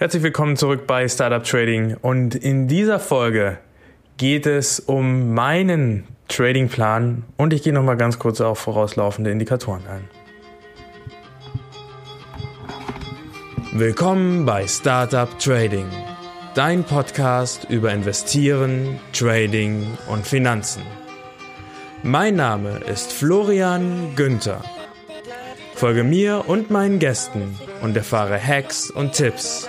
Herzlich willkommen zurück bei Startup Trading und in dieser Folge geht es um meinen Tradingplan und ich gehe nochmal ganz kurz auf vorauslaufende Indikatoren ein. Willkommen bei Startup Trading, dein Podcast über Investieren, Trading und Finanzen. Mein Name ist Florian Günther. Folge mir und meinen Gästen und erfahre Hacks und Tipps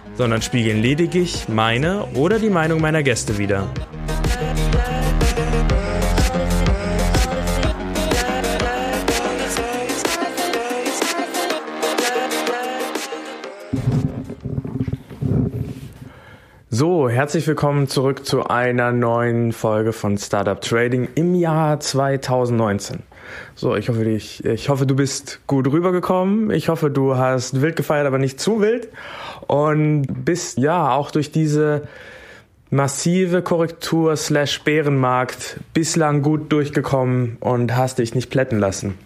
sondern spiegeln lediglich meine oder die Meinung meiner Gäste wider. So, herzlich willkommen zurück zu einer neuen Folge von Startup Trading im Jahr 2019. So, ich hoffe, ich, ich hoffe, du bist gut rübergekommen. Ich hoffe, du hast wild gefeiert, aber nicht zu wild und bist ja auch durch diese massive Korrektur slash Bärenmarkt bislang gut durchgekommen und hast dich nicht plätten lassen.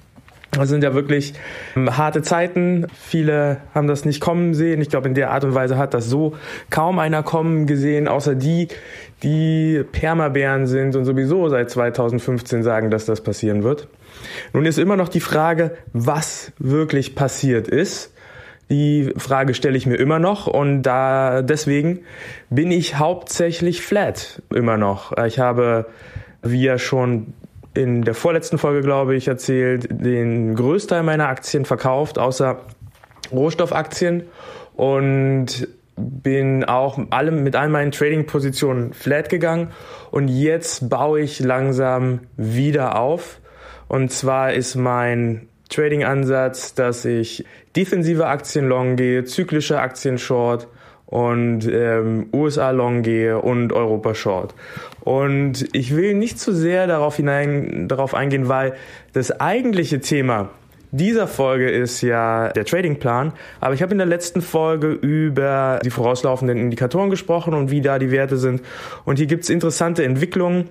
Das sind ja wirklich ähm, harte Zeiten. Viele haben das nicht kommen sehen. Ich glaube, in der Art und Weise hat das so kaum einer kommen gesehen, außer die, die Permabären sind und sowieso seit 2015 sagen, dass das passieren wird. Nun ist immer noch die Frage, was wirklich passiert ist. Die Frage stelle ich mir immer noch und da deswegen bin ich hauptsächlich flat immer noch. Ich habe, wie ja schon in der vorletzten Folge, glaube ich, erzählt, den Größteil meiner Aktien verkauft, außer Rohstoffaktien und bin auch allem, mit all meinen Trading-Positionen flat gegangen und jetzt baue ich langsam wieder auf. Und zwar ist mein Trading-Ansatz, dass ich defensive Aktien long gehe, zyklische Aktien short und ähm, USA long gehe und Europa short. Und ich will nicht zu sehr darauf hinein darauf eingehen, weil das eigentliche Thema dieser Folge ist ja der Tradingplan, aber ich habe in der letzten Folge über die vorauslaufenden Indikatoren gesprochen und wie da die Werte sind. Und hier gibt es interessante Entwicklungen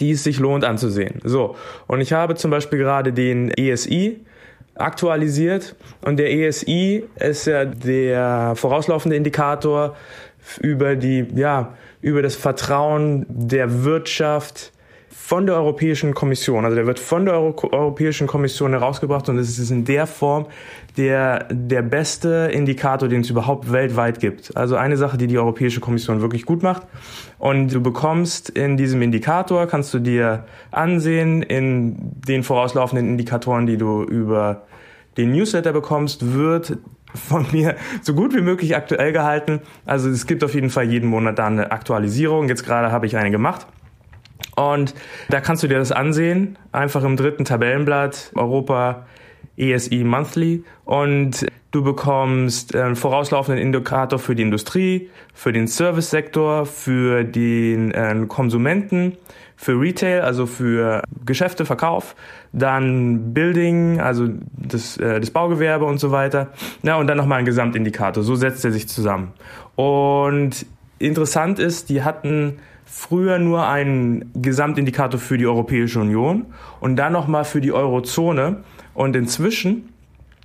die es sich lohnt anzusehen. So, und ich habe zum Beispiel gerade den ESI aktualisiert und der ESI ist ja der vorauslaufende Indikator über die, ja, über das Vertrauen der Wirtschaft von der Europäischen Kommission. Also der wird von der Euro Europäischen Kommission herausgebracht und es ist in der Form der, der beste Indikator, den es überhaupt weltweit gibt. Also eine Sache, die die Europäische Kommission wirklich gut macht. Und du bekommst in diesem Indikator, kannst du dir ansehen, in den vorauslaufenden Indikatoren, die du über den Newsletter bekommst, wird von mir so gut wie möglich aktuell gehalten. Also es gibt auf jeden Fall jeden Monat da eine Aktualisierung. Jetzt gerade habe ich eine gemacht. Und da kannst du dir das ansehen, einfach im dritten Tabellenblatt Europa ESI Monthly und du bekommst einen vorauslaufenden Indikator für die Industrie, für den Service-Sektor, für den äh, Konsumenten, für Retail, also für Geschäfte, Verkauf, dann Building, also das, äh, das Baugewerbe und so weiter. Ja, und dann nochmal ein Gesamtindikator. So setzt er sich zusammen. Und interessant ist, die hatten früher nur einen Gesamtindikator für die Europäische Union und dann nochmal für die Eurozone. Und inzwischen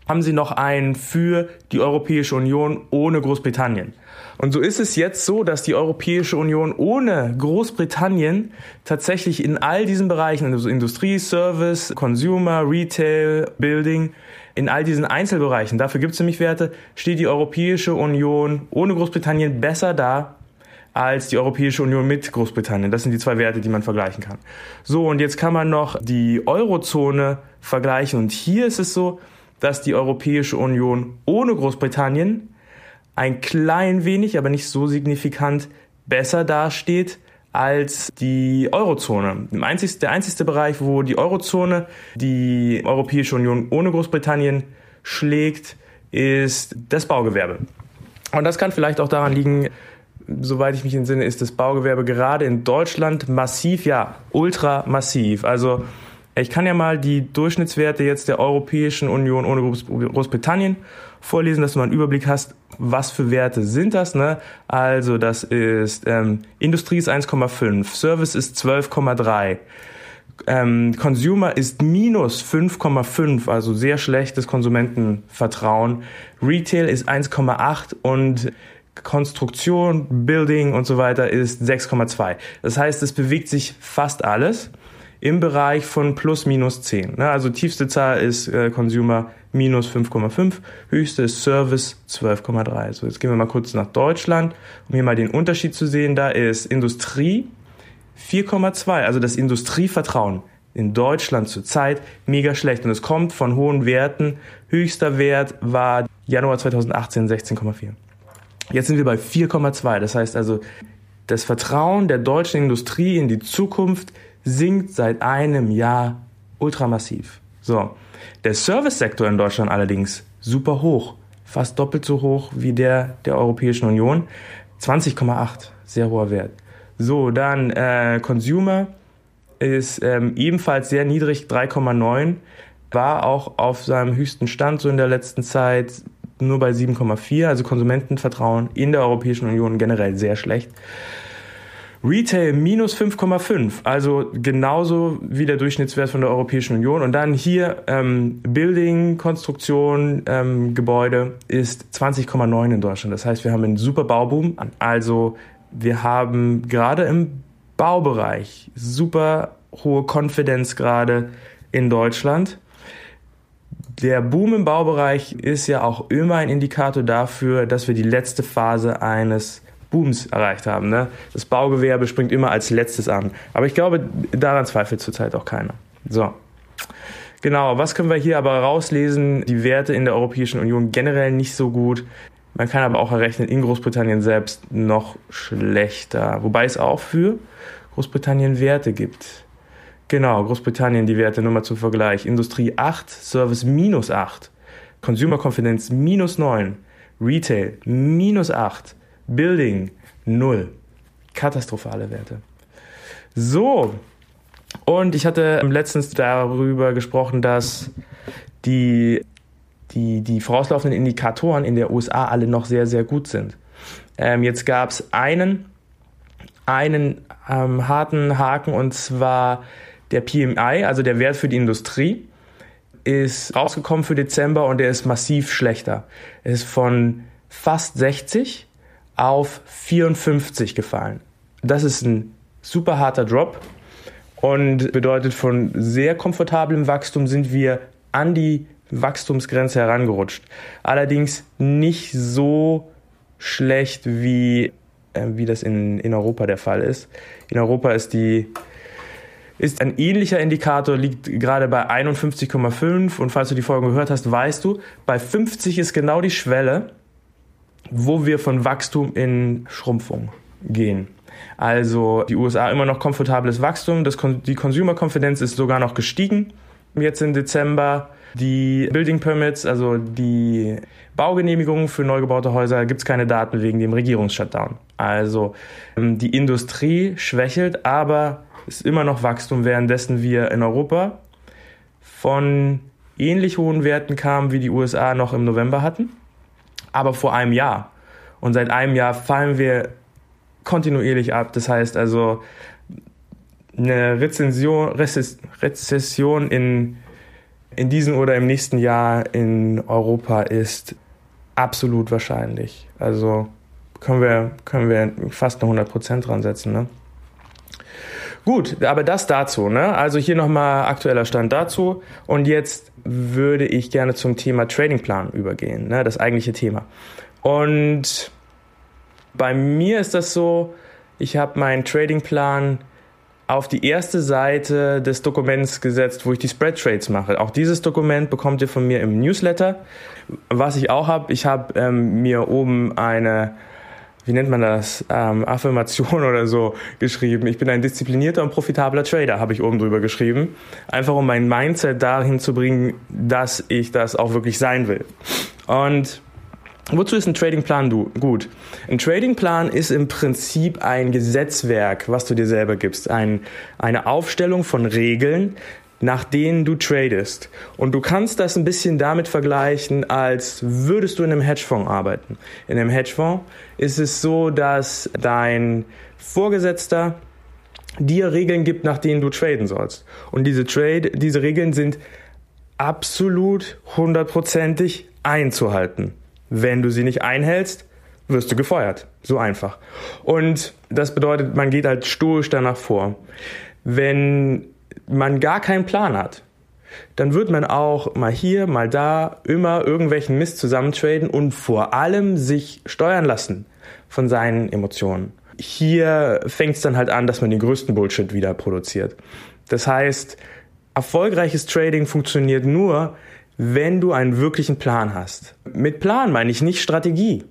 haben sie noch einen für die Europäische Union ohne Großbritannien. Und so ist es jetzt so, dass die Europäische Union ohne Großbritannien tatsächlich in all diesen Bereichen, also Industrie, Service, Consumer, Retail, Building, in all diesen Einzelbereichen, dafür gibt es nämlich Werte, steht die Europäische Union ohne Großbritannien besser da als die Europäische Union mit Großbritannien. Das sind die zwei Werte, die man vergleichen kann. So, und jetzt kann man noch die Eurozone vergleichen. Und hier ist es so, dass die Europäische Union ohne Großbritannien ein klein wenig, aber nicht so signifikant besser dasteht als die Eurozone. der einzigste Bereich, wo die Eurozone die Europäische Union ohne Großbritannien schlägt, ist das Baugewerbe. Und das kann vielleicht auch daran liegen, soweit ich mich entsinne, ist das Baugewerbe gerade in Deutschland massiv, ja, ultra massiv. Also ich kann ja mal die Durchschnittswerte jetzt der Europäischen Union ohne Großbritannien vorlesen, dass du mal einen Überblick hast, was für Werte sind das. Ne? Also das ist ähm, Industrie ist 1,5, Service ist 12,3. Ähm, Consumer ist minus 5,5, also sehr schlechtes Konsumentenvertrauen. Retail ist 1,8 und Konstruktion, Building und so weiter ist 6,2. Das heißt, es bewegt sich fast alles im Bereich von plus minus 10. Ne? Also tiefste Zahl ist äh, Consumer minus 5,5, höchste ist Service 12,3. So, jetzt gehen wir mal kurz nach Deutschland, um hier mal den Unterschied zu sehen. Da ist Industrie 4,2, also das Industrievertrauen in Deutschland zurzeit mega schlecht und es kommt von hohen Werten. Höchster Wert war Januar 2018 16,4. Jetzt sind wir bei 4,2. Das heißt also, das Vertrauen der deutschen Industrie in die Zukunft sinkt seit einem Jahr ultramassiv. So. Der Servicesektor in Deutschland allerdings super hoch. Fast doppelt so hoch wie der der Europäischen Union. 20,8. Sehr hoher Wert. So, dann äh, Consumer ist ähm, ebenfalls sehr niedrig, 3,9. War auch auf seinem höchsten Stand so in der letzten Zeit nur bei 7,4. Also Konsumentenvertrauen in der Europäischen Union generell sehr schlecht. Retail minus 5,5, also genauso wie der Durchschnittswert von der Europäischen Union. Und dann hier ähm, Building, Konstruktion, ähm, Gebäude ist 20,9 in Deutschland. Das heißt, wir haben einen super Bauboom. Also wir haben gerade im Baubereich super hohe Konfidenz gerade in Deutschland. Der Boom im Baubereich ist ja auch immer ein Indikator dafür, dass wir die letzte Phase eines Booms erreicht haben. Ne? Das Baugewerbe springt immer als letztes an. Aber ich glaube, daran zweifelt zurzeit auch keiner. So. Genau, was können wir hier aber rauslesen? Die Werte in der Europäischen Union generell nicht so gut. Man kann aber auch errechnen, in Großbritannien selbst noch schlechter. Wobei es auch für Großbritannien Werte gibt. Genau, Großbritannien die Werte nur mal zum Vergleich. Industrie 8, Service minus 8, Consumer Confidence minus 9, Retail minus 8, Building 0. Katastrophale Werte. So, und ich hatte letztens darüber gesprochen, dass die, die, die vorauslaufenden Indikatoren in der USA alle noch sehr, sehr gut sind. Ähm, jetzt gab es einen, einen ähm, harten Haken und zwar der PMI, also der Wert für die Industrie, ist rausgekommen für Dezember und der ist massiv schlechter. Er ist von fast 60 auf 54 gefallen. Das ist ein super harter Drop und bedeutet, von sehr komfortablem Wachstum sind wir an die Wachstumsgrenze herangerutscht. Allerdings nicht so schlecht wie, äh, wie das in, in Europa der Fall ist. In Europa ist die ist ein ähnlicher Indikator, liegt gerade bei 51,5 und falls du die Folge gehört hast, weißt du, bei 50 ist genau die Schwelle, wo wir von Wachstum in Schrumpfung gehen. Also die USA immer noch komfortables Wachstum, das, die Consumer Confidence ist sogar noch gestiegen jetzt im Dezember. Die Building Permits, also die Baugenehmigungen für neu gebaute Häuser, gibt es keine Daten wegen dem Regierungsshutdown. Also ähm, die Industrie schwächelt, aber ist immer noch Wachstum, währenddessen wir in Europa von ähnlich hohen Werten kamen, wie die USA noch im November hatten, aber vor einem Jahr. Und seit einem Jahr fallen wir kontinuierlich ab. Das heißt also, eine Rezension, Rezession in, in diesem oder im nächsten Jahr in Europa ist absolut wahrscheinlich. Also können wir, können wir fast eine 100% dran setzen. Ne? Gut, aber das dazu. Ne? Also hier nochmal aktueller Stand dazu. Und jetzt würde ich gerne zum Thema Tradingplan übergehen, ne? das eigentliche Thema. Und bei mir ist das so, ich habe meinen Tradingplan auf die erste Seite des Dokuments gesetzt, wo ich die Spread Trades mache. Auch dieses Dokument bekommt ihr von mir im Newsletter. Was ich auch habe, ich habe ähm, mir oben eine wie nennt man das, ähm, Affirmation oder so geschrieben. Ich bin ein disziplinierter und profitabler Trader, habe ich oben drüber geschrieben. Einfach um mein Mindset dahin zu bringen, dass ich das auch wirklich sein will. Und Wozu ist ein Tradingplan gut? Ein Tradingplan ist im Prinzip ein Gesetzwerk, was du dir selber gibst. Ein, eine Aufstellung von Regeln, nach denen du tradest. Und du kannst das ein bisschen damit vergleichen, als würdest du in einem Hedgefonds arbeiten. In einem Hedgefonds ist es so, dass dein Vorgesetzter dir Regeln gibt, nach denen du traden sollst. Und diese Trade, diese Regeln sind absolut hundertprozentig einzuhalten. Wenn du sie nicht einhältst, wirst du gefeuert. So einfach. Und das bedeutet, man geht halt stoisch danach vor. Wenn man gar keinen Plan hat, dann wird man auch mal hier, mal da immer irgendwelchen Mist zusammentraden und vor allem sich steuern lassen von seinen Emotionen. Hier fängt es dann halt an, dass man den größten Bullshit wieder produziert. Das heißt, erfolgreiches Trading funktioniert nur, wenn du einen wirklichen Plan hast. Mit Plan meine ich nicht Strategie,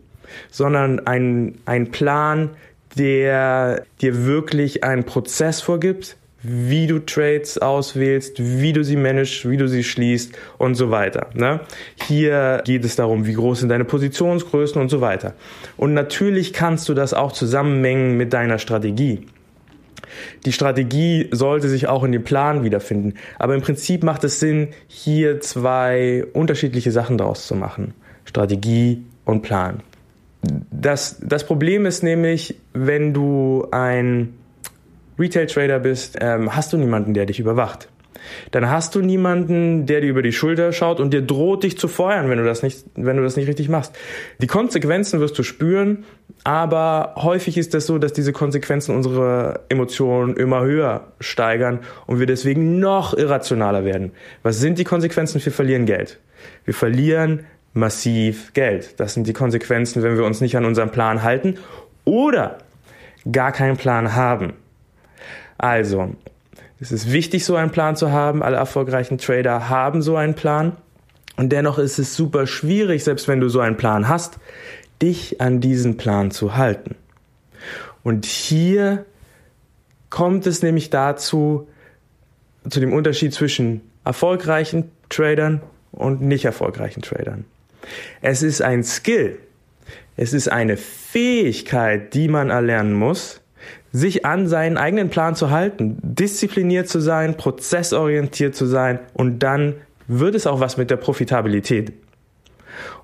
sondern ein, ein Plan, der dir wirklich einen Prozess vorgibt, wie du Trades auswählst, wie du sie managst, wie du sie schließt und so weiter. Ne? Hier geht es darum, wie groß sind deine Positionsgrößen und so weiter. Und natürlich kannst du das auch zusammenmengen mit deiner Strategie. Die Strategie sollte sich auch in dem Plan wiederfinden. Aber im Prinzip macht es Sinn, hier zwei unterschiedliche Sachen daraus zu machen. Strategie und Plan. Das, das Problem ist nämlich, wenn du ein Retail-Trader bist, ähm, hast du niemanden, der dich überwacht dann hast du niemanden, der dir über die Schulter schaut und dir droht, dich zu feuern, wenn du das nicht, wenn du das nicht richtig machst. Die Konsequenzen wirst du spüren, aber häufig ist es das so, dass diese Konsequenzen unsere Emotionen immer höher steigern und wir deswegen noch irrationaler werden. Was sind die Konsequenzen? Wir verlieren Geld. Wir verlieren massiv Geld. Das sind die Konsequenzen, wenn wir uns nicht an unseren Plan halten oder gar keinen Plan haben. Also, es ist wichtig, so einen Plan zu haben. Alle erfolgreichen Trader haben so einen Plan. Und dennoch ist es super schwierig, selbst wenn du so einen Plan hast, dich an diesen Plan zu halten. Und hier kommt es nämlich dazu, zu dem Unterschied zwischen erfolgreichen Tradern und nicht erfolgreichen Tradern. Es ist ein Skill. Es ist eine Fähigkeit, die man erlernen muss, sich an seinen eigenen Plan zu halten, diszipliniert zu sein, prozessorientiert zu sein und dann wird es auch was mit der Profitabilität.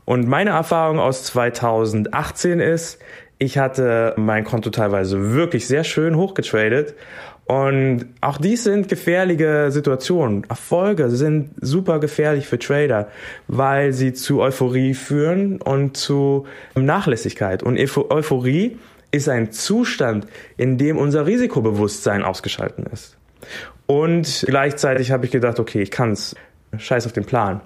Und meine Erfahrung aus 2018 ist, ich hatte mein Konto teilweise wirklich sehr schön hochgetradet und auch dies sind gefährliche Situationen. Erfolge sind super gefährlich für Trader, weil sie zu Euphorie führen und zu Nachlässigkeit. Und Euphorie ist ein Zustand, in dem unser Risikobewusstsein ausgeschalten ist. Und gleichzeitig habe ich gedacht, okay, ich kann's. Scheiß auf den Plan.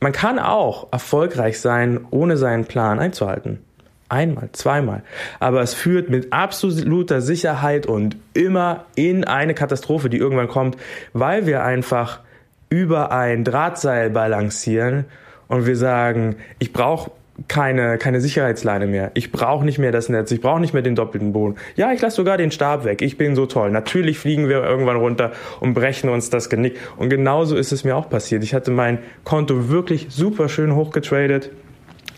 Man kann auch erfolgreich sein, ohne seinen Plan einzuhalten. Einmal, zweimal. Aber es führt mit absoluter Sicherheit und immer in eine Katastrophe, die irgendwann kommt, weil wir einfach über ein Drahtseil balancieren und wir sagen, ich brauche keine, keine Sicherheitsleine mehr. Ich brauche nicht mehr das Netz, ich brauche nicht mehr den doppelten Boden. Ja, ich lasse sogar den Stab weg. Ich bin so toll. Natürlich fliegen wir irgendwann runter und brechen uns das Genick. Und genauso ist es mir auch passiert. Ich hatte mein Konto wirklich super schön hochgetradet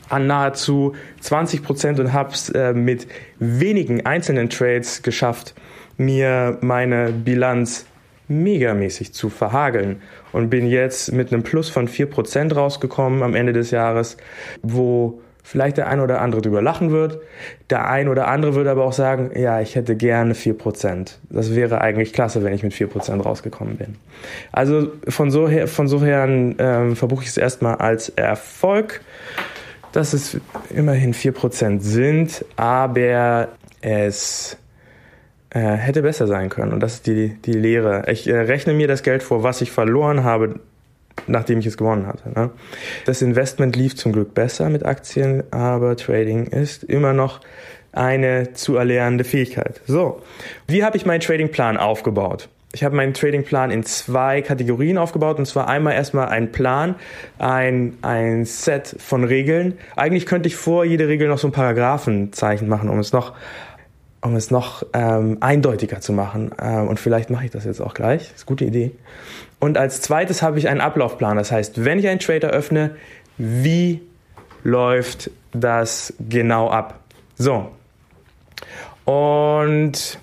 an nahezu 20 Prozent und habe es äh, mit wenigen einzelnen Trades geschafft, mir meine Bilanz megamäßig zu verhageln und bin jetzt mit einem Plus von 4% rausgekommen am Ende des Jahres, wo vielleicht der ein oder andere drüber lachen wird. Der ein oder andere würde aber auch sagen, ja, ich hätte gerne 4%. Das wäre eigentlich klasse, wenn ich mit 4% rausgekommen bin. Also von so her, von so her ähm, verbuche ich es erstmal als Erfolg, dass es immerhin 4% sind, aber es äh, hätte besser sein können. Und das ist die, die Lehre. Ich äh, rechne mir das Geld vor, was ich verloren habe, nachdem ich es gewonnen hatte. Ne? Das Investment lief zum Glück besser mit Aktien, aber Trading ist immer noch eine zu erlernende Fähigkeit. So, wie habe ich meinen Tradingplan aufgebaut? Ich habe meinen Tradingplan in zwei Kategorien aufgebaut und zwar einmal erstmal ein Plan, ein, ein Set von Regeln. Eigentlich könnte ich vor jede Regel noch so ein Paragraphenzeichen machen, um es noch um es noch ähm, eindeutiger zu machen. Ähm, und vielleicht mache ich das jetzt auch gleich. Das ist eine gute Idee. Und als zweites habe ich einen Ablaufplan. Das heißt, wenn ich einen Trader öffne, wie läuft das genau ab. So. Und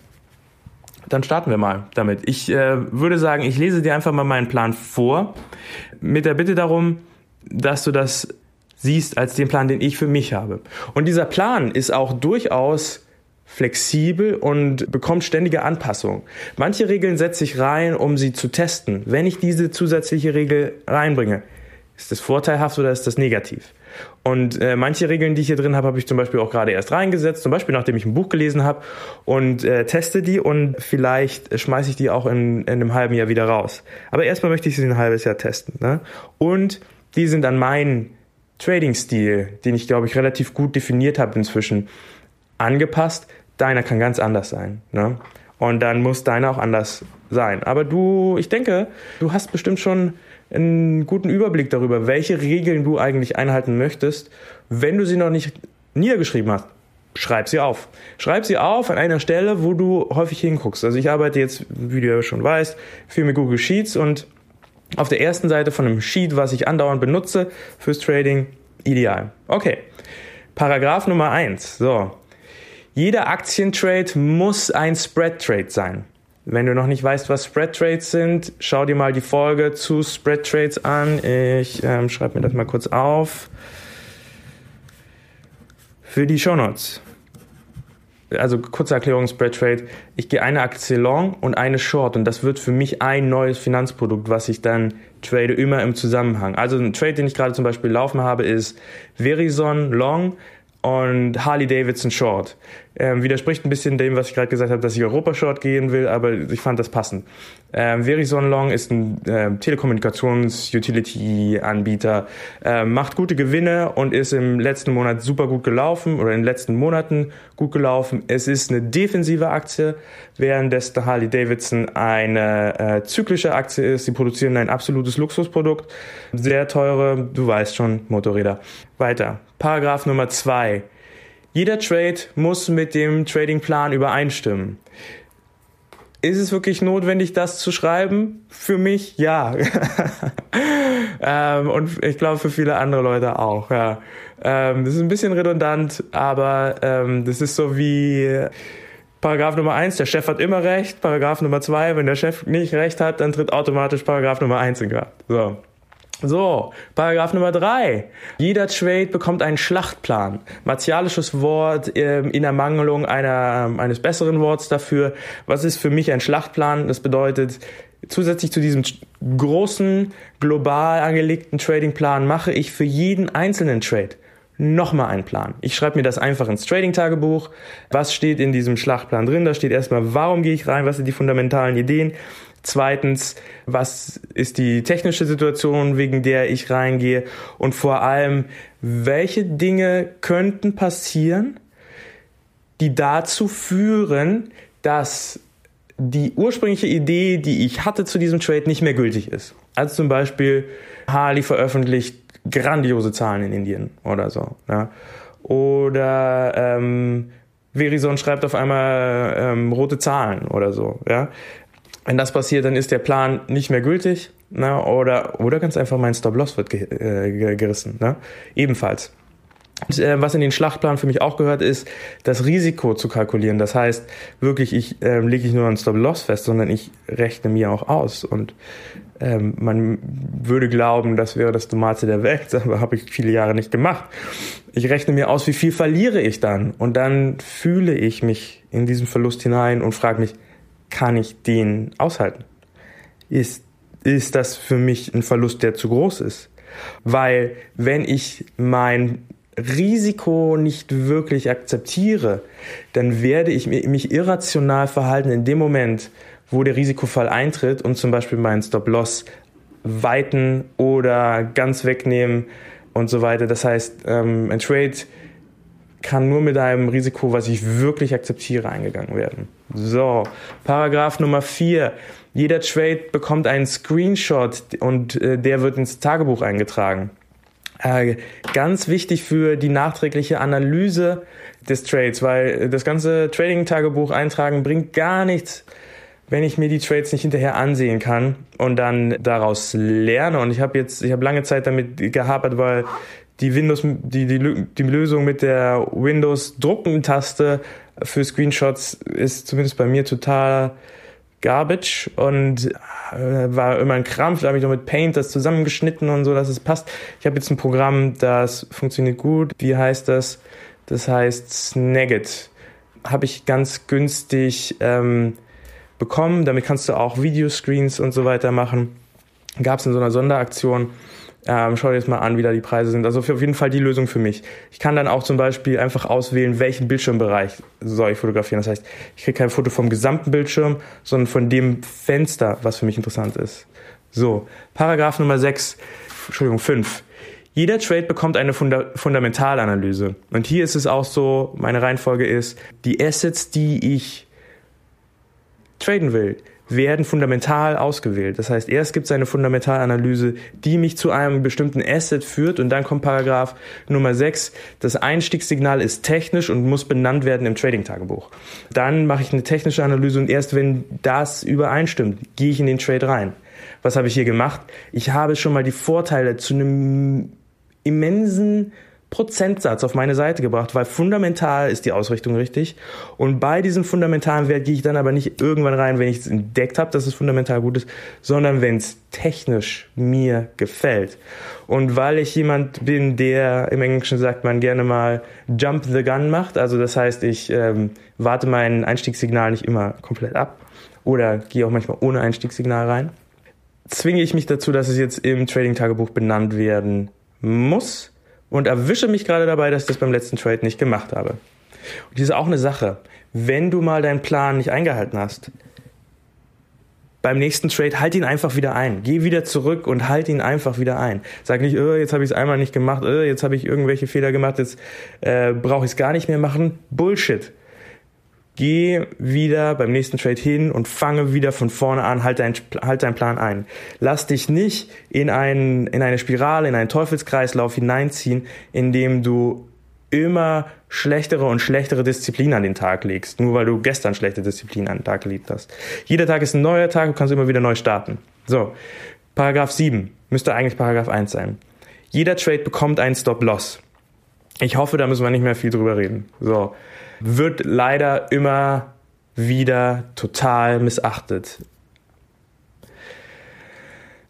dann starten wir mal damit. Ich äh, würde sagen, ich lese dir einfach mal meinen Plan vor, mit der Bitte darum, dass du das siehst als den Plan, den ich für mich habe. Und dieser Plan ist auch durchaus flexibel und bekommt ständige Anpassungen. Manche Regeln setze ich rein, um sie zu testen. Wenn ich diese zusätzliche Regel reinbringe, ist das vorteilhaft oder ist das negativ? Und äh, manche Regeln, die ich hier drin habe, habe ich zum Beispiel auch gerade erst reingesetzt, zum Beispiel nachdem ich ein Buch gelesen habe und äh, teste die und vielleicht schmeiße ich die auch in, in einem halben Jahr wieder raus. Aber erstmal möchte ich sie ein halbes Jahr testen. Ne? Und die sind an meinen Trading-Stil, den ich glaube ich relativ gut definiert habe inzwischen, angepasst. Deiner kann ganz anders sein. Ne? Und dann muss deiner auch anders sein. Aber du, ich denke, du hast bestimmt schon einen guten Überblick darüber, welche Regeln du eigentlich einhalten möchtest. Wenn du sie noch nicht niedergeschrieben hast, schreib sie auf. Schreib sie auf an einer Stelle, wo du häufig hinguckst. Also ich arbeite jetzt, wie du ja schon weißt, viel mit Google Sheets und auf der ersten Seite von einem Sheet, was ich andauernd benutze fürs Trading, ideal. Okay. Paragraph Nummer eins. So. Jeder Aktientrade muss ein Spread Trade sein. Wenn du noch nicht weißt, was Spread Trades sind, schau dir mal die Folge zu Spread Trades an. Ich ähm, schreibe mir das mal kurz auf. Für die Show Notes. Also kurze Erklärung, Spread Trade. Ich gehe eine Aktie long und eine short und das wird für mich ein neues Finanzprodukt, was ich dann trade immer im Zusammenhang. Also ein Trade, den ich gerade zum Beispiel laufen habe, ist Verizon long und Harley Davidson Short. Ähm, widerspricht ein bisschen dem, was ich gerade gesagt habe, dass ich Europa Short gehen will, aber ich fand das passend. Ähm, Verizon Long ist ein äh, Telekommunikations-Utility-Anbieter, äh, macht gute Gewinne und ist im letzten Monat super gut gelaufen oder in den letzten Monaten gut gelaufen. Es ist eine defensive Aktie, während das Harley Davidson eine äh, zyklische Aktie ist. Sie produzieren ein absolutes Luxusprodukt, sehr teure, du weißt schon, Motorräder. Weiter. Paragraph Nummer zwei. Jeder Trade muss mit dem Tradingplan übereinstimmen. Ist es wirklich notwendig, das zu schreiben? Für mich ja. ähm, und ich glaube für viele andere Leute auch. Ja. Ähm, das ist ein bisschen redundant, aber ähm, das ist so wie Paragraph Nummer eins: der Chef hat immer recht. Paragraph Nummer zwei: wenn der Chef nicht recht hat, dann tritt automatisch Paragraph Nummer eins in Kraft. So. So, Paragraph Nummer drei. Jeder Trade bekommt einen Schlachtplan. Martialisches Wort ähm, in Ermangelung einer, ähm, eines besseren Worts dafür. Was ist für mich ein Schlachtplan? Das bedeutet, zusätzlich zu diesem großen, global angelegten Tradingplan mache ich für jeden einzelnen Trade nochmal einen Plan. Ich schreibe mir das einfach ins Trading-Tagebuch. Was steht in diesem Schlachtplan drin? Da steht erstmal, warum gehe ich rein? Was sind die fundamentalen Ideen? Zweitens, was ist die technische Situation, wegen der ich reingehe? Und vor allem, welche Dinge könnten passieren, die dazu führen, dass die ursprüngliche Idee, die ich hatte zu diesem Trade, nicht mehr gültig ist. Also zum Beispiel, Harley veröffentlicht grandiose Zahlen in Indien oder so. Ja. Oder ähm, Verizon schreibt auf einmal ähm, rote Zahlen oder so. Ja. Wenn das passiert, dann ist der Plan nicht mehr gültig. Ne? Oder, oder ganz einfach mein Stop-Loss wird ge äh, gerissen. Ne? Ebenfalls. Und, äh, was in den Schlachtplan für mich auch gehört, ist, das Risiko zu kalkulieren. Das heißt, wirklich, ich äh, lege nicht nur einen Stop-Loss fest, sondern ich rechne mir auch aus. Und ähm, man würde glauben, das wäre das Normalste der Welt, aber habe ich viele Jahre nicht gemacht. Ich rechne mir aus, wie viel verliere ich dann. Und dann fühle ich mich in diesen Verlust hinein und frage mich, kann ich den aushalten? Ist, ist das für mich ein Verlust, der zu groß ist? Weil wenn ich mein Risiko nicht wirklich akzeptiere, dann werde ich mich irrational verhalten in dem Moment, wo der Risikofall eintritt und zum Beispiel meinen Stop-Loss weiten oder ganz wegnehmen und so weiter. Das heißt, ähm, ein Trade kann nur mit einem Risiko, was ich wirklich akzeptiere, eingegangen werden. So, Paragraph Nummer 4. Jeder Trade bekommt einen Screenshot und äh, der wird ins Tagebuch eingetragen. Äh, ganz wichtig für die nachträgliche Analyse des Trades, weil das ganze Trading-Tagebuch eintragen bringt gar nichts, wenn ich mir die Trades nicht hinterher ansehen kann und dann daraus lerne. Und ich habe jetzt, ich habe lange Zeit damit gehapert, weil die Windows, die, die, die Lösung mit der Windows-Drucken-Taste für Screenshots ist zumindest bei mir total Garbage und äh, war immer ein Krampf. Da habe ich noch mit Paint das zusammengeschnitten und so, dass es passt. Ich habe jetzt ein Programm, das funktioniert gut. Wie heißt das? Das heißt Snagit. Habe ich ganz günstig ähm, bekommen. Damit kannst du auch Videoscreens und so weiter machen. Gab es in so einer Sonderaktion. Ähm, schau dir jetzt mal an, wie da die Preise sind. Also auf jeden Fall die Lösung für mich. Ich kann dann auch zum Beispiel einfach auswählen, welchen Bildschirmbereich soll ich fotografieren. Das heißt, ich kriege kein Foto vom gesamten Bildschirm, sondern von dem Fenster, was für mich interessant ist. So, Paragraph Nummer 6, Entschuldigung, 5. Jeder Trade bekommt eine Funda Fundamentalanalyse. Und hier ist es auch so, meine Reihenfolge ist, die Assets, die ich traden will, werden fundamental ausgewählt. Das heißt, erst gibt es eine Fundamentalanalyse, die mich zu einem bestimmten Asset führt und dann kommt Paragraph Nummer 6. Das Einstiegssignal ist technisch und muss benannt werden im Trading-Tagebuch. Dann mache ich eine technische Analyse und erst wenn das übereinstimmt, gehe ich in den Trade rein. Was habe ich hier gemacht? Ich habe schon mal die Vorteile zu einem immensen Prozentsatz auf meine Seite gebracht, weil fundamental ist die Ausrichtung richtig. Und bei diesem fundamentalen Wert gehe ich dann aber nicht irgendwann rein, wenn ich es entdeckt habe, dass es fundamental gut ist, sondern wenn es technisch mir gefällt. Und weil ich jemand bin, der im Englischen sagt man gerne mal Jump the Gun macht, also das heißt, ich ähm, warte mein Einstiegssignal nicht immer komplett ab oder gehe auch manchmal ohne Einstiegssignal rein, zwinge ich mich dazu, dass es jetzt im Trading-Tagebuch benannt werden muss und erwische mich gerade dabei, dass ich das beim letzten Trade nicht gemacht habe. Und das ist auch eine Sache. Wenn du mal deinen Plan nicht eingehalten hast, beim nächsten Trade halt ihn einfach wieder ein. Geh wieder zurück und halt ihn einfach wieder ein. Sag nicht, oh, jetzt habe ich es einmal nicht gemacht, oh, jetzt habe ich irgendwelche Fehler gemacht, jetzt äh, brauche ich es gar nicht mehr machen. Bullshit. Geh wieder beim nächsten Trade hin und fange wieder von vorne an, halt, dein, halt deinen Plan ein. Lass dich nicht in, ein, in eine Spirale, in einen Teufelskreislauf hineinziehen, in dem du immer schlechtere und schlechtere Disziplin an den Tag legst, nur weil du gestern schlechte Disziplin an den Tag gelegt hast. Jeder Tag ist ein neuer Tag, du kannst immer wieder neu starten. So, Paragraph 7 müsste eigentlich Paragraph 1 sein. Jeder Trade bekommt einen Stop-Loss. Ich hoffe, da müssen wir nicht mehr viel drüber reden. So, wird leider immer wieder total missachtet.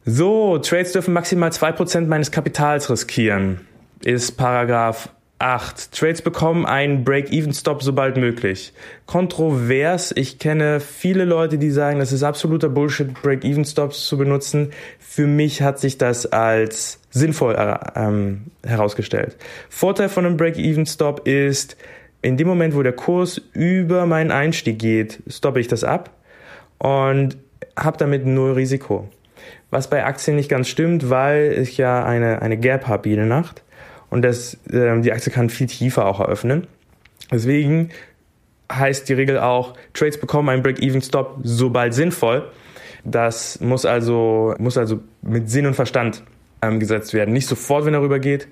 So, Trades dürfen maximal 2% meines Kapitals riskieren, ist Paragraph 8. Trades bekommen einen Break-Even-Stop sobald möglich. Kontrovers, ich kenne viele Leute, die sagen, das ist absoluter Bullshit, Break-Even-Stops zu benutzen. Für mich hat sich das als sinnvoll äh, ähm, herausgestellt. Vorteil von einem Break-Even-Stop ist, in dem Moment, wo der Kurs über meinen Einstieg geht, stoppe ich das ab und habe damit null Risiko. Was bei Aktien nicht ganz stimmt, weil ich ja eine, eine Gap habe jede Nacht und das, äh, die Aktie kann viel tiefer auch eröffnen. Deswegen heißt die Regel auch, Trades bekommen einen Break-Even-Stop sobald sinnvoll. Das muss also, muss also mit Sinn und Verstand ähm, gesetzt werden. Nicht sofort, wenn er rübergeht.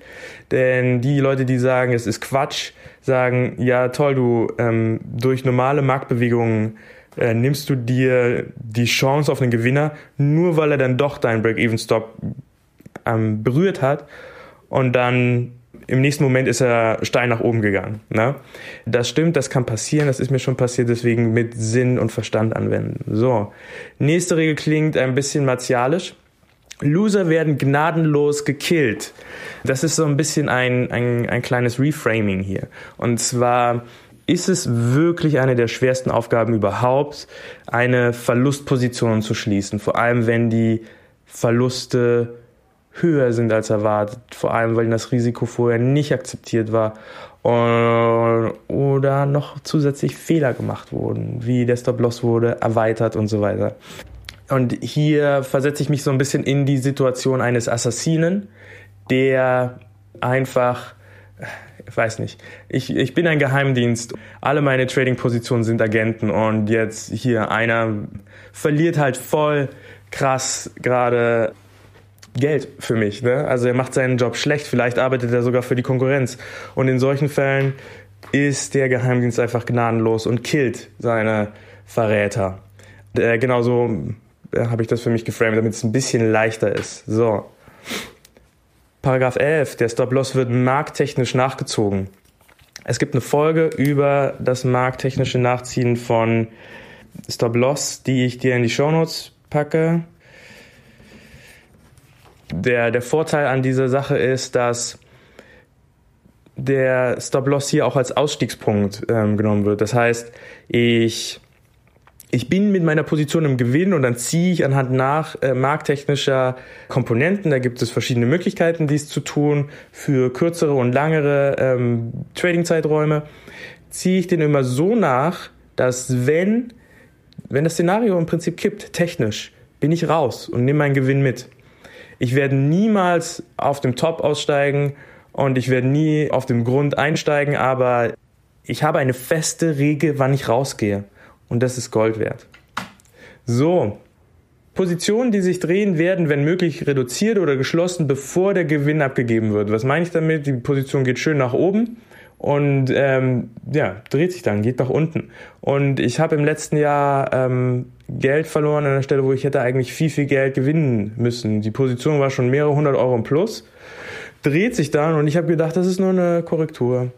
Denn die Leute, die sagen, es ist Quatsch, sagen, ja toll, du ähm, durch normale Marktbewegungen äh, nimmst du dir die Chance auf einen Gewinner, nur weil er dann doch deinen Break-Even-Stop ähm, berührt hat und dann im nächsten Moment ist er steil nach oben gegangen. Ne? Das stimmt, das kann passieren, das ist mir schon passiert, deswegen mit Sinn und Verstand anwenden. So, nächste Regel klingt ein bisschen martialisch. Loser werden gnadenlos gekillt. Das ist so ein bisschen ein, ein, ein kleines Reframing hier. Und zwar ist es wirklich eine der schwersten Aufgaben überhaupt, eine Verlustposition zu schließen. Vor allem, wenn die Verluste höher sind als erwartet. Vor allem, weil das Risiko vorher nicht akzeptiert war oder noch zusätzlich Fehler gemacht wurden, wie der Stop-Loss wurde erweitert und so weiter. Und hier versetze ich mich so ein bisschen in die Situation eines Assassinen, der einfach, ich weiß nicht, ich, ich bin ein Geheimdienst, alle meine Trading-Positionen sind Agenten und jetzt hier einer verliert halt voll krass gerade Geld für mich. Ne? Also er macht seinen Job schlecht, vielleicht arbeitet er sogar für die Konkurrenz. Und in solchen Fällen ist der Geheimdienst einfach gnadenlos und killt seine Verräter. Äh, genauso habe ich das für mich geframed, damit es ein bisschen leichter ist. So. Paragraph 11, der Stop-Loss wird markttechnisch nachgezogen. Es gibt eine Folge über das markttechnische Nachziehen von Stop-Loss, die ich dir in die Shownotes packe. Der, der Vorteil an dieser Sache ist, dass der Stop-Loss hier auch als Ausstiegspunkt ähm, genommen wird. Das heißt, ich ich bin mit meiner Position im Gewinn und dann ziehe ich anhand nach äh, markttechnischer Komponenten, da gibt es verschiedene Möglichkeiten, dies zu tun, für kürzere und langere ähm, Trading-Zeiträume, ziehe ich den immer so nach, dass wenn, wenn das Szenario im Prinzip kippt, technisch, bin ich raus und nehme meinen Gewinn mit. Ich werde niemals auf dem Top aussteigen und ich werde nie auf dem Grund einsteigen, aber ich habe eine feste Regel, wann ich rausgehe. Und das ist Gold wert. So. Positionen, die sich drehen, werden, wenn möglich, reduziert oder geschlossen, bevor der Gewinn abgegeben wird. Was meine ich damit? Die Position geht schön nach oben und ähm, ja, dreht sich dann, geht nach unten. Und ich habe im letzten Jahr ähm, Geld verloren an der Stelle, wo ich hätte eigentlich viel, viel Geld gewinnen müssen. Die Position war schon mehrere hundert Euro im Plus, dreht sich dann und ich habe gedacht, das ist nur eine Korrektur.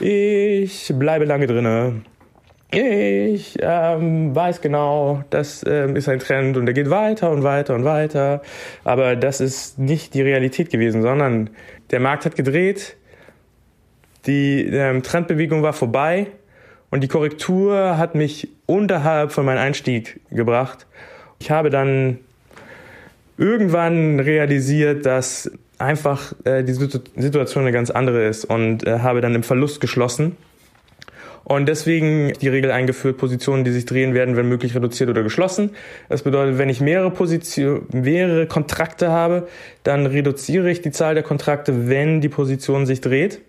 Ich bleibe lange drinne ich ähm, weiß genau, das ähm, ist ein Trend und der geht weiter und weiter und weiter. Aber das ist nicht die Realität gewesen, sondern der Markt hat gedreht, die ähm, Trendbewegung war vorbei und die Korrektur hat mich unterhalb von meinem Einstieg gebracht. Ich habe dann irgendwann realisiert, dass einfach äh, die Situation eine ganz andere ist und äh, habe dann im Verlust geschlossen und deswegen die Regel eingeführt, Positionen, die sich drehen werden, wenn möglich reduziert oder geschlossen. Das bedeutet, wenn ich mehrere Positionen, mehrere Kontrakte habe, dann reduziere ich die Zahl der Kontrakte, wenn die Position sich dreht.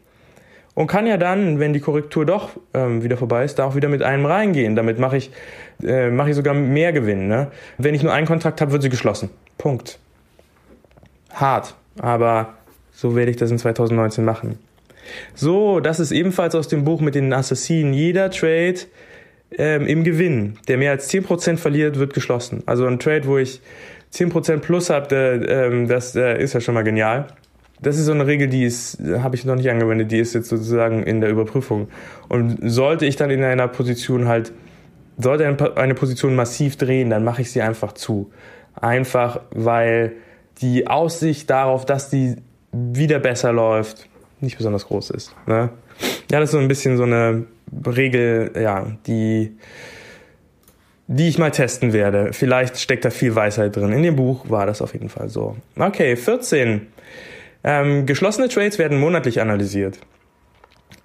Und kann ja dann, wenn die Korrektur doch ähm, wieder vorbei ist, da auch wieder mit einem reingehen. Damit mache ich, äh, mache ich sogar mehr Gewinn. Ne? Wenn ich nur einen Kontrakt habe, wird sie geschlossen. Punkt. Hart, aber so werde ich das in 2019 machen. So, das ist ebenfalls aus dem Buch mit den Assassinen. Jeder Trade ähm, im Gewinn, der mehr als 10% verliert, wird geschlossen. Also ein Trade, wo ich 10% plus habe, ähm, das äh, ist ja schon mal genial. Das ist so eine Regel, die habe ich noch nicht angewendet, die ist jetzt sozusagen in der Überprüfung. Und sollte ich dann in einer Position halt, sollte eine Position massiv drehen, dann mache ich sie einfach zu. Einfach, weil die Aussicht darauf, dass die wieder besser läuft, nicht besonders groß ist. Ne? Ja, das ist so ein bisschen so eine Regel, ja, die, die ich mal testen werde. Vielleicht steckt da viel Weisheit drin. In dem Buch war das auf jeden Fall so. Okay, 14. Ähm, geschlossene Trades werden monatlich analysiert.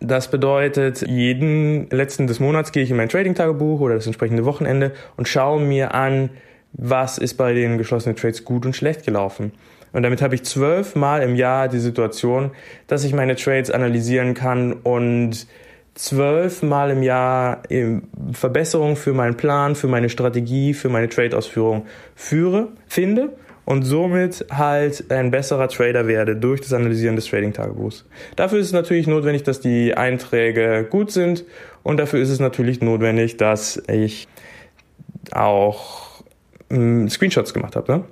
Das bedeutet, jeden letzten des Monats gehe ich in mein Trading-Tagebuch oder das entsprechende Wochenende und schaue mir an, was ist bei den geschlossenen Trades gut und schlecht gelaufen. Und damit habe ich zwölfmal im Jahr die Situation, dass ich meine Trades analysieren kann und zwölfmal im Jahr Verbesserungen für meinen Plan, für meine Strategie, für meine Trade-Ausführung führe, finde und somit halt ein besserer Trader werde durch das Analysieren des Trading-Tagebuchs. Dafür ist es natürlich notwendig, dass die Einträge gut sind und dafür ist es natürlich notwendig, dass ich auch ähm, Screenshots gemacht habe. Ne?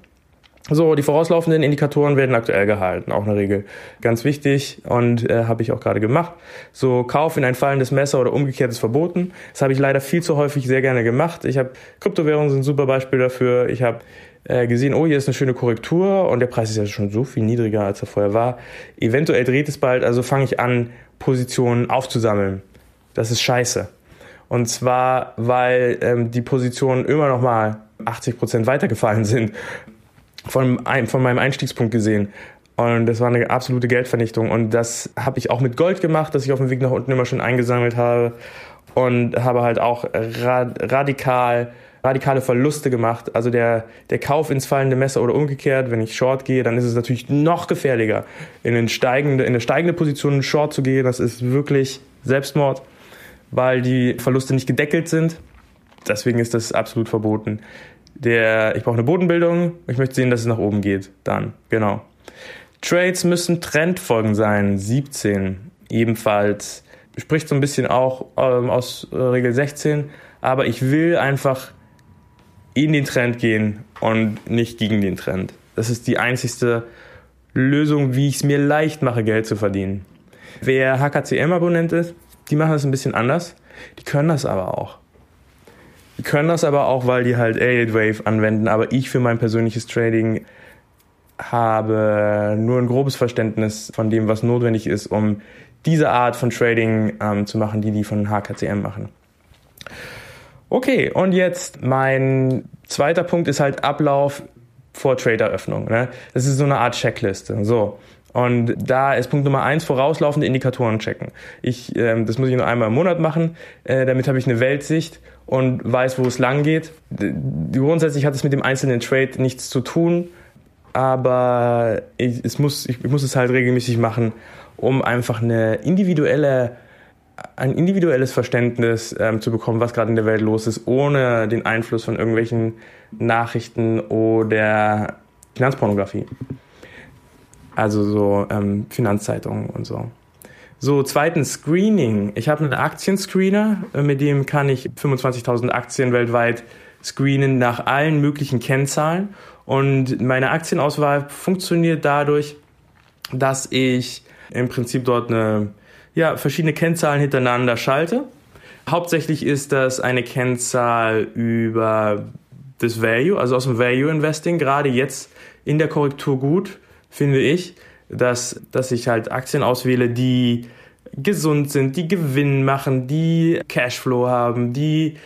So, die vorauslaufenden Indikatoren werden aktuell gehalten, auch eine Regel. Ganz wichtig und äh, habe ich auch gerade gemacht. So, Kauf in ein fallendes Messer oder umgekehrtes verboten. Das habe ich leider viel zu häufig sehr gerne gemacht. Ich habe Kryptowährungen sind ein super Beispiel dafür. Ich habe äh, gesehen, oh, hier ist eine schöne Korrektur und der Preis ist ja schon so viel niedriger, als er vorher war. Eventuell dreht es bald, also fange ich an, Positionen aufzusammeln. Das ist scheiße. Und zwar, weil ähm, die Positionen immer noch mal 80 Prozent weitergefallen sind von, von meinem Einstiegspunkt gesehen. Und das war eine absolute Geldvernichtung. Und das habe ich auch mit Gold gemacht, das ich auf dem Weg nach unten immer schon eingesammelt habe. Und habe halt auch radikal, radikale Verluste gemacht. Also der, der Kauf ins fallende Messer oder umgekehrt, wenn ich Short gehe, dann ist es natürlich noch gefährlicher, in, den steigende, in eine steigende Position Short zu gehen. Das ist wirklich Selbstmord, weil die Verluste nicht gedeckelt sind. Deswegen ist das absolut verboten der, ich brauche eine Bodenbildung, ich möchte sehen, dass es nach oben geht. Dann, genau. Trades müssen Trendfolgen sein, 17 ebenfalls. Spricht so ein bisschen auch ähm, aus äh, Regel 16, aber ich will einfach in den Trend gehen und nicht gegen den Trend. Das ist die einzigste Lösung, wie ich es mir leicht mache, Geld zu verdienen. Wer HKCM-Abonnent ist, die machen das ein bisschen anders. Die können das aber auch. Die können das aber auch, weil die halt Elliott Wave anwenden. Aber ich für mein persönliches Trading habe nur ein grobes Verständnis von dem, was notwendig ist, um diese Art von Trading ähm, zu machen, die die von HKCM machen. Okay, und jetzt mein zweiter Punkt ist halt Ablauf vor Traderöffnung. Ne? Das ist so eine Art Checkliste. So. Und da ist Punkt Nummer eins, vorauslaufende Indikatoren checken. Ich, ähm, das muss ich nur einmal im Monat machen. Äh, damit habe ich eine Weltsicht und weiß, wo es lang geht. Grundsätzlich hat es mit dem einzelnen Trade nichts zu tun, aber ich, es muss, ich, ich muss es halt regelmäßig machen, um einfach eine individuelle ein individuelles Verständnis ähm, zu bekommen, was gerade in der Welt los ist, ohne den Einfluss von irgendwelchen Nachrichten oder Finanzpornografie. Also so ähm, Finanzzeitungen und so. So, zweitens Screening. Ich habe einen Aktienscreener, äh, mit dem kann ich 25.000 Aktien weltweit screenen nach allen möglichen Kennzahlen. Und meine Aktienauswahl funktioniert dadurch, dass ich im Prinzip dort eine, ja, verschiedene Kennzahlen hintereinander schalte. Hauptsächlich ist das eine Kennzahl über das Value, also aus dem Value Investing, gerade jetzt in der Korrektur gut, finde ich, dass, dass ich halt Aktien auswähle, die gesund sind, die Gewinn machen, die Cashflow haben, die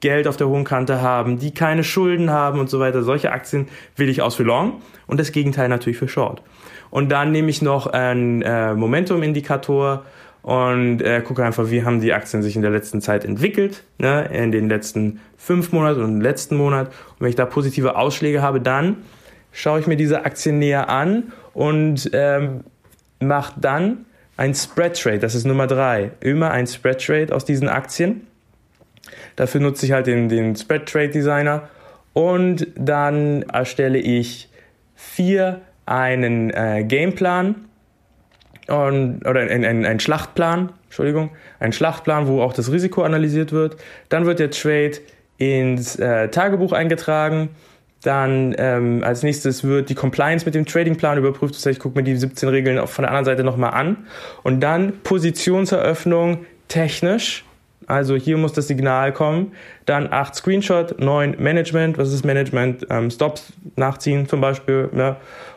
Geld auf der hohen Kante haben, die keine Schulden haben und so weiter. Solche Aktien will ich aus für Long und das Gegenteil natürlich für Short. Und dann nehme ich noch einen äh, Momentum-Indikator und äh, gucke einfach, wie haben die Aktien sich in der letzten Zeit entwickelt, ne, in den letzten fünf Monaten und im letzten Monat. Und wenn ich da positive Ausschläge habe, dann schaue ich mir diese Aktien näher an und ähm, mache dann ein Spread Trade. Das ist Nummer drei. Immer ein Spread Trade aus diesen Aktien. Dafür nutze ich halt den, den Spread Trade Designer und dann erstelle ich vier einen äh, Gameplan und, oder ein, ein, ein Schlachtplan, Entschuldigung, ein Schlachtplan, wo auch das Risiko analysiert wird. Dann wird der Trade ins äh, Tagebuch eingetragen. Dann ähm, als nächstes wird die Compliance mit dem Tradingplan überprüft. Das heißt, ich gucke mir die 17 Regeln auch von der anderen Seite nochmal an. Und dann Positionseröffnung technisch. Also hier muss das Signal kommen. Dann 8 Screenshot, 9 Management. Was ist Management? Ähm, Stops nachziehen zum Beispiel. Ne?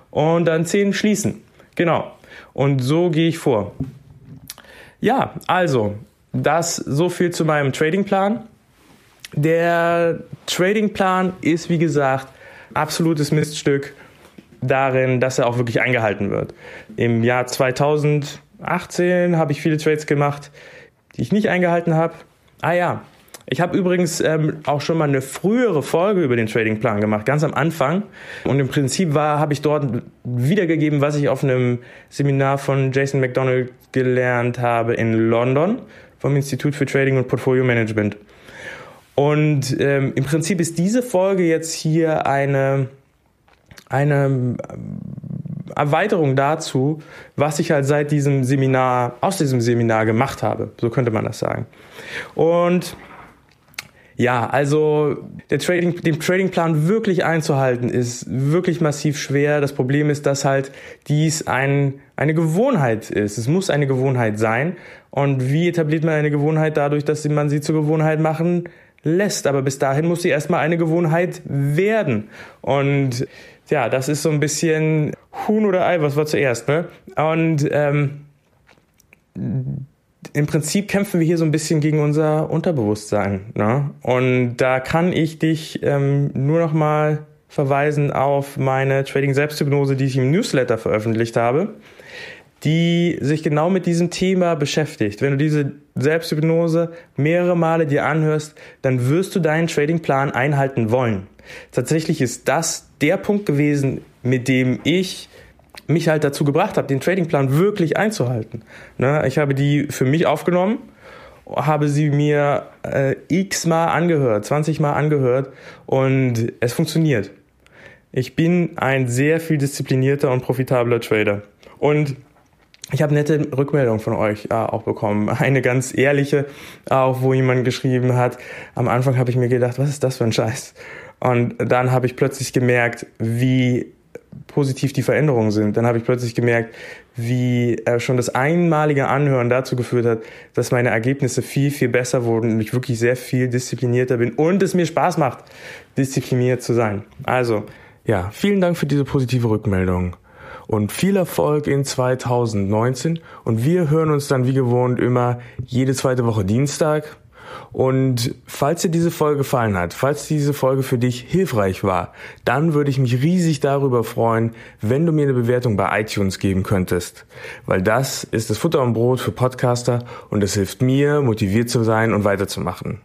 Und dann 10 schließen. Genau. Und so gehe ich vor. Ja, also, das so viel zu meinem Tradingplan. Der Tradingplan ist, wie gesagt, absolutes Miststück darin, dass er auch wirklich eingehalten wird. Im Jahr 2018 habe ich viele Trades gemacht, die ich nicht eingehalten habe. Ah ja, ich habe übrigens ähm, auch schon mal eine frühere Folge über den Tradingplan gemacht, ganz am Anfang. Und im Prinzip war, habe ich dort wiedergegeben, was ich auf einem Seminar von Jason McDonald gelernt habe in London vom Institut für Trading und Portfolio Management. Und ähm, im Prinzip ist diese Folge jetzt hier eine, eine ähm, Erweiterung dazu, was ich halt seit diesem Seminar, aus diesem Seminar gemacht habe. So könnte man das sagen. Und ja, also der Trading, den Tradingplan wirklich einzuhalten ist wirklich massiv schwer. Das Problem ist, dass halt dies ein, eine Gewohnheit ist. Es muss eine Gewohnheit sein. Und wie etabliert man eine Gewohnheit dadurch, dass man sie zur Gewohnheit machen lässt? Aber bis dahin muss sie erstmal eine Gewohnheit werden. Und ja, das ist so ein bisschen Huhn oder Ei, was war zuerst, ne? Und ähm, im Prinzip kämpfen wir hier so ein bisschen gegen unser Unterbewusstsein. Ne? Und da kann ich dich ähm, nur noch mal verweisen auf meine Trading Selbsthypnose, die ich im Newsletter veröffentlicht habe, die sich genau mit diesem Thema beschäftigt. Wenn du diese Selbsthypnose mehrere Male dir anhörst, dann wirst du deinen Tradingplan einhalten wollen. Tatsächlich ist das der Punkt gewesen, mit dem ich mich halt dazu gebracht habe, den Tradingplan wirklich einzuhalten. Ne? Ich habe die für mich aufgenommen, habe sie mir äh, x Mal angehört, 20 Mal angehört und es funktioniert. Ich bin ein sehr viel disziplinierter und profitabler Trader. Und ich habe nette Rückmeldungen von euch äh, auch bekommen. Eine ganz ehrliche, auch wo jemand geschrieben hat, am Anfang habe ich mir gedacht, was ist das für ein Scheiß? Und dann habe ich plötzlich gemerkt, wie positiv die Veränderungen sind, dann habe ich plötzlich gemerkt, wie äh, schon das einmalige Anhören dazu geführt hat, dass meine Ergebnisse viel, viel besser wurden und ich wirklich sehr viel disziplinierter bin und es mir Spaß macht, diszipliniert zu sein. Also, ja, vielen Dank für diese positive Rückmeldung und viel Erfolg in 2019 und wir hören uns dann wie gewohnt immer jede zweite Woche Dienstag und falls dir diese Folge gefallen hat, falls diese Folge für dich hilfreich war, dann würde ich mich riesig darüber freuen, wenn du mir eine Bewertung bei iTunes geben könntest. Weil das ist das Futter und Brot für Podcaster und es hilft mir, motiviert zu sein und weiterzumachen.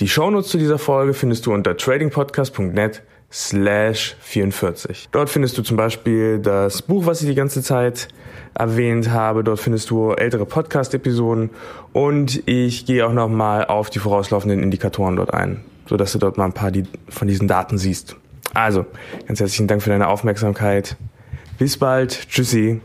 Die Shownotes zu dieser Folge findest du unter tradingpodcast.net slash 44. Dort findest du zum Beispiel das Buch, was ich die ganze Zeit erwähnt habe. Dort findest du ältere Podcast-Episoden und ich gehe auch nochmal auf die vorauslaufenden Indikatoren dort ein, sodass du dort mal ein paar von diesen Daten siehst. Also, ganz herzlichen Dank für deine Aufmerksamkeit. Bis bald. Tschüssi.